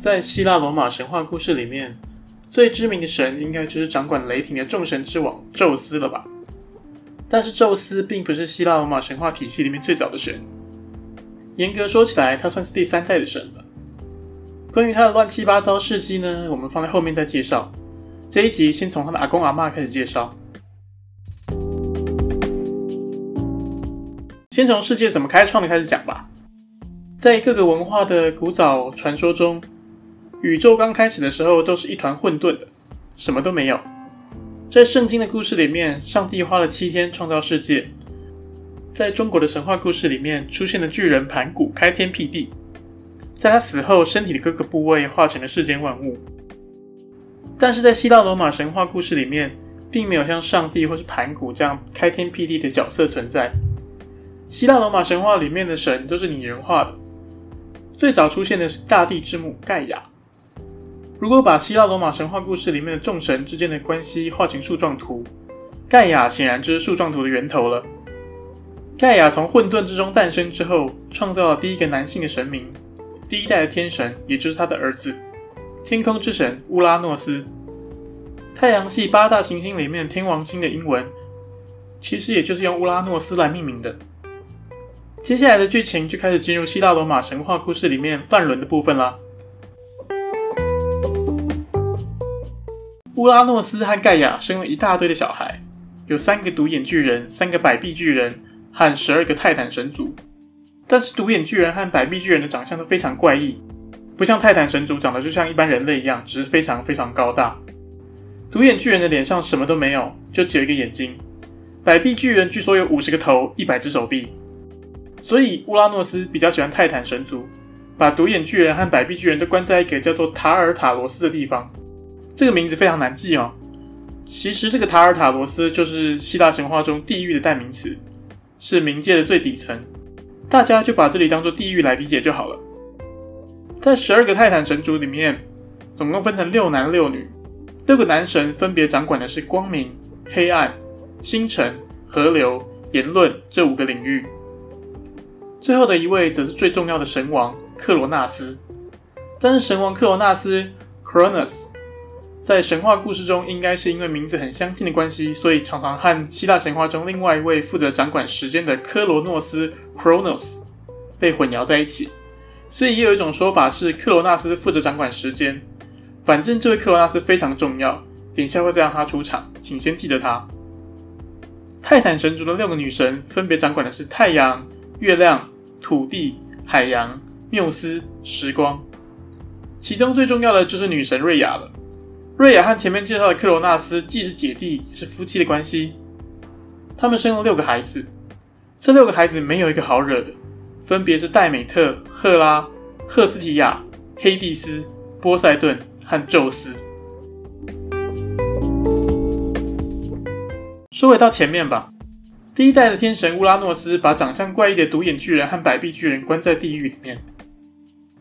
在希腊罗马神话故事里面，最知名的神应该就是掌管雷霆的众神之王宙斯了吧？但是宙斯并不是希腊罗马神话体系里面最早的神，严格说起来，他算是第三代的神了。关于他的乱七八糟事迹呢，我们放在后面再介绍。这一集先从他的阿公阿嬷开始介绍。先从世界怎么开创的开始讲吧。在各个文化的古早传说中，宇宙刚开始的时候都是一团混沌的，什么都没有。在圣经的故事里面，上帝花了七天创造世界。在中国的神话故事里面，出现了巨人盘古开天辟地。在他死后，身体的各个部位化成了世间万物。但是在希腊罗马神话故事里面，并没有像上帝或是盘古这样开天辟地的角色存在。希腊罗马神话里面的神都是拟人化的。最早出现的是大地之母盖亚。如果把希腊罗马神话故事里面的众神之间的关系画成树状图，盖亚显然就是树状图的源头了。盖亚从混沌之中诞生之后，创造了第一个男性的神明。第一代的天神，也就是他的儿子，天空之神乌拉诺斯。太阳系八大行星里面，天王星的英文其实也就是用乌拉诺斯来命名的。接下来的剧情就开始进入希腊罗马神话故事里面乱伦的部分啦。乌拉诺斯和盖亚生了一大堆的小孩，有三个独眼巨人、三个百臂巨人和十二个泰坦神族。但是独眼巨人和百臂巨人的长相都非常怪异，不像泰坦神族长得就像一般人类一样，只是非常非常高大。独眼巨人的脸上什么都没有，就只有一个眼睛。百臂巨人据说有五十个头，一百只手臂。所以乌拉诺斯比较喜欢泰坦神族，把独眼巨人和百臂巨人都关在一个叫做塔尔塔罗斯的地方。这个名字非常难记哦。其实这个塔尔塔罗斯就是希腊神话中地狱的代名词，是冥界的最底层。大家就把这里当做地狱来理解就好了。在十二个泰坦神族里面，总共分成六男六女。六个男神分别掌管的是光明、黑暗、星辰、河流、言论这五个领域。最后的一位则是最重要的神王克罗纳斯。但是神王克罗纳斯 （Cronus） 在神话故事中，应该是因为名字很相近的关系，所以常常和希腊神话中另外一位负责掌管时间的科罗诺斯。Chronos 被混淆在一起，所以也有一种说法是克罗纳斯负责掌管时间。反正这位克罗纳斯非常重要，等一下会再让他出场，请先记得他。泰坦神族的六个女神分别掌管的是太阳、月亮、土地、海洋、缪斯、时光，其中最重要的就是女神瑞亚了。瑞亚和前面介绍的克罗纳斯既是姐弟，也是夫妻的关系。他们生了六个孩子。这六个孩子没有一个好惹的，分别是戴美特、赫拉、赫斯提亚、黑帝斯、波塞顿和宙斯。说回到前面吧，第一代的天神乌拉诺斯把长相怪异的独眼巨人和百臂巨人关在地狱里面。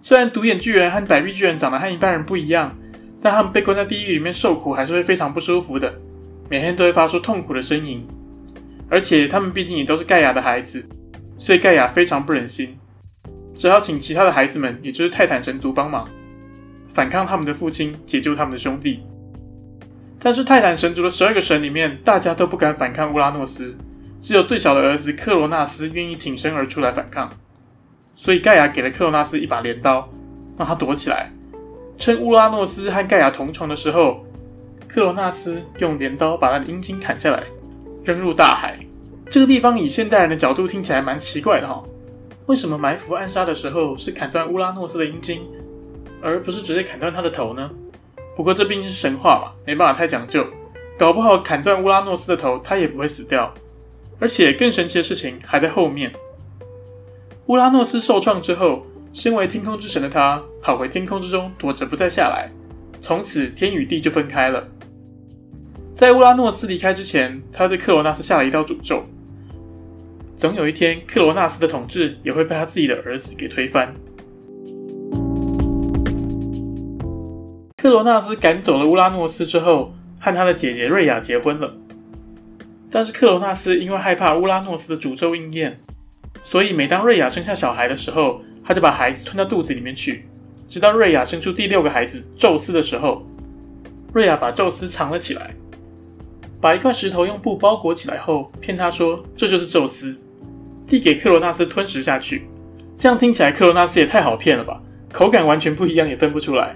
虽然独眼巨人和百臂巨人长得和一般人不一样，但他们被关在地狱里面受苦还是会非常不舒服的，每天都会发出痛苦的呻吟。而且他们毕竟也都是盖亚的孩子，所以盖亚非常不忍心，只好请其他的孩子们，也就是泰坦神族帮忙，反抗他们的父亲，解救他们的兄弟。但是泰坦神族的十二个神里面，大家都不敢反抗乌拉诺斯，只有最小的儿子克罗纳斯愿意挺身而出来反抗。所以盖亚给了克罗纳斯一把镰刀，让他躲起来。趁乌拉诺斯和盖亚同床的时候，克罗纳斯用镰刀把他的阴茎砍下来。扔入大海，这个地方以现代人的角度听起来蛮奇怪的哈。为什么埋伏暗杀的时候是砍断乌拉诺斯的阴茎，而不是直接砍断他的头呢？不过这毕竟是神话嘛，没办法太讲究。搞不好砍断乌拉诺斯的头，他也不会死掉。而且更神奇的事情还在后面。乌拉诺斯受创之后，身为天空之神的他跑回天空之中躲着不再下来，从此天与地就分开了。在乌拉诺斯离开之前，他对克罗纳斯下了一道诅咒：总有一天，克罗纳斯的统治也会被他自己的儿子给推翻。克罗纳斯赶走了乌拉诺斯之后，和他的姐姐瑞亚结婚了。但是克罗纳斯因为害怕乌拉诺斯的诅咒应验，所以每当瑞亚生下小孩的时候，他就把孩子吞到肚子里面去，直到瑞亚生出第六个孩子宙斯的时候，瑞亚把宙斯藏了起来，把一块石头用布包裹起来后，骗他说这就是宙斯，递给克罗纳斯吞食下去。这样听起来，克罗纳斯也太好骗了吧？口感完全不一样，也分不出来。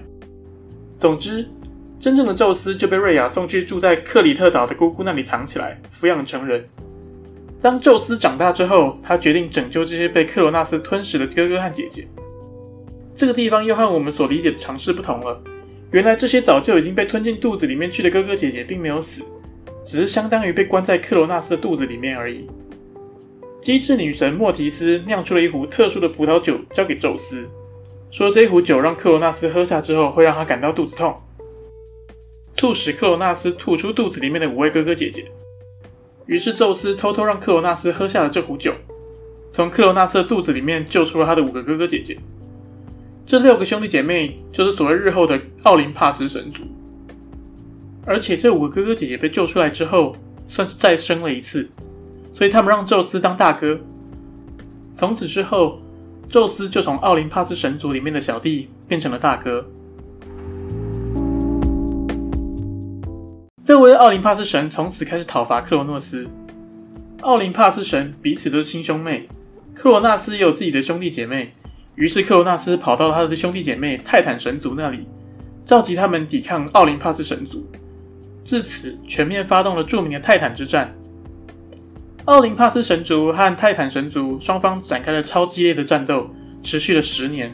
总之，真正的宙斯就被瑞亚送去住在克里特岛的姑姑那里藏起来，抚养成人。当宙斯长大之后，他决定拯救这些被克罗纳斯吞噬的哥哥和姐姐。这个地方又和我们所理解的常识不同了。原来这些早就已经被吞进肚子里面去的哥哥姐姐并没有死，只是相当于被关在克罗纳斯的肚子里面而已。机智女神莫提斯酿出了一壶特殊的葡萄酒，交给宙斯，说这壶酒让克罗纳斯喝下之后会让他感到肚子痛，促使克罗纳斯吐出肚子里面的五位哥哥姐姐。于是宙斯偷偷让克罗纳斯喝下了这壶酒，从克罗纳斯的肚子里面救出了他的五个哥哥姐姐。这六个兄弟姐妹就是所谓日后的奥林帕斯神族，而且这五个哥哥姐姐被救出来之后，算是再生了一次，所以他们让宙斯当大哥。从此之后，宙斯就从奥林帕斯神族里面的小弟变成了大哥。这位奥林帕斯神从此开始讨伐克罗诺斯。奥林帕斯神彼此都是亲兄妹，克罗纳斯也有自己的兄弟姐妹。于是克罗纳斯跑到他的兄弟姐妹泰坦神族那里，召集他们抵抗奥林帕斯神族。至此，全面发动了著名的泰坦之战。奥林帕斯神族和泰坦神族双方展开了超激烈的战斗，持续了十年，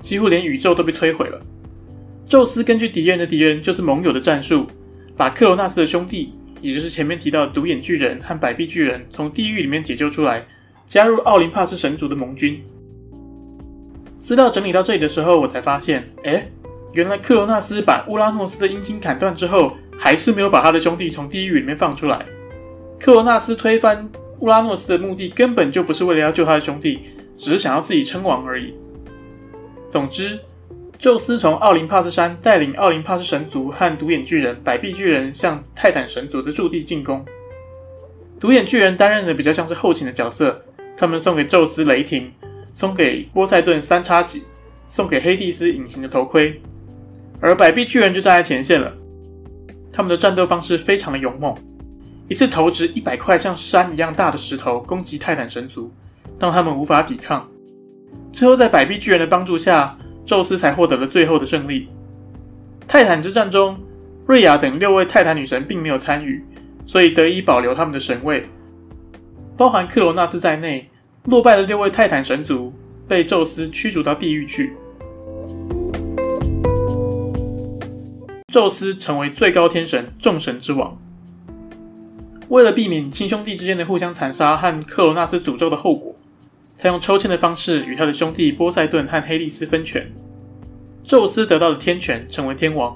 几乎连宇宙都被摧毁了。宙斯根据敌人的敌人就是盟友的战术，把克罗纳斯的兄弟，也就是前面提到的独眼巨人和百臂巨人，从地狱里面解救出来，加入奥林帕斯神族的盟军。资料整理到这里的时候，我才发现，哎，原来克罗纳斯把乌拉诺斯的阴茎砍断之后，还是没有把他的兄弟从地狱里面放出来。克罗纳斯推翻乌拉诺斯的目的根本就不是为了要救他的兄弟，只是想要自己称王而已。总之，宙斯从奥林帕斯山带领奥林帕斯神族和独眼巨人、百臂巨人向泰坦神族的驻地进攻。独眼巨人担任的比较像是后勤的角色，他们送给宙斯雷霆。送给波塞顿三叉戟，送给黑帝斯隐形的头盔，而百臂巨人就站在前线了。他们的战斗方式非常的勇猛，一次投掷一百块像山一样大的石头攻击泰坦神族，让他们无法抵抗。最后在百臂巨人的帮助下，宙斯才获得了最后的胜利。泰坦之战中，瑞亚等六位泰坦女神并没有参与，所以得以保留他们的神位，包含克罗纳斯在内。落败的六位泰坦神族被宙斯驱逐到地狱去，宙斯成为最高天神，众神之王。为了避免亲兄弟之间的互相残杀和克罗纳斯诅咒的后果，他用抽签的方式与他的兄弟波塞顿和黑帝斯分权。宙斯得到了天权，成为天王；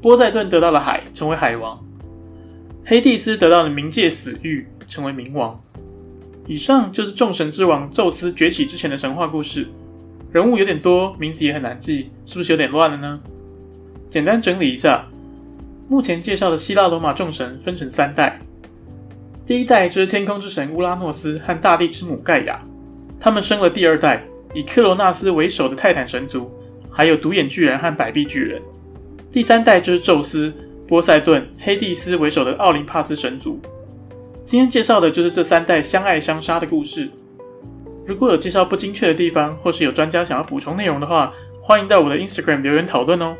波塞顿得到了海，成为海王；黑帝斯得到了冥界死域，成为冥王。以上就是众神之王宙斯崛起之前的神话故事，人物有点多，名字也很难记，是不是有点乱了呢？简单整理一下，目前介绍的希腊罗马众神分成三代，第一代就是天空之神乌拉诺斯和大地之母盖亚，他们生了第二代，以克罗纳斯为首的泰坦神族，还有独眼巨人和百臂巨人，第三代就是宙斯、波塞顿、黑帝斯为首的奥林帕斯神族。今天介绍的就是这三代相爱相杀的故事。如果有介绍不精确的地方，或是有专家想要补充内容的话，欢迎到我的 Instagram 留言讨论哦。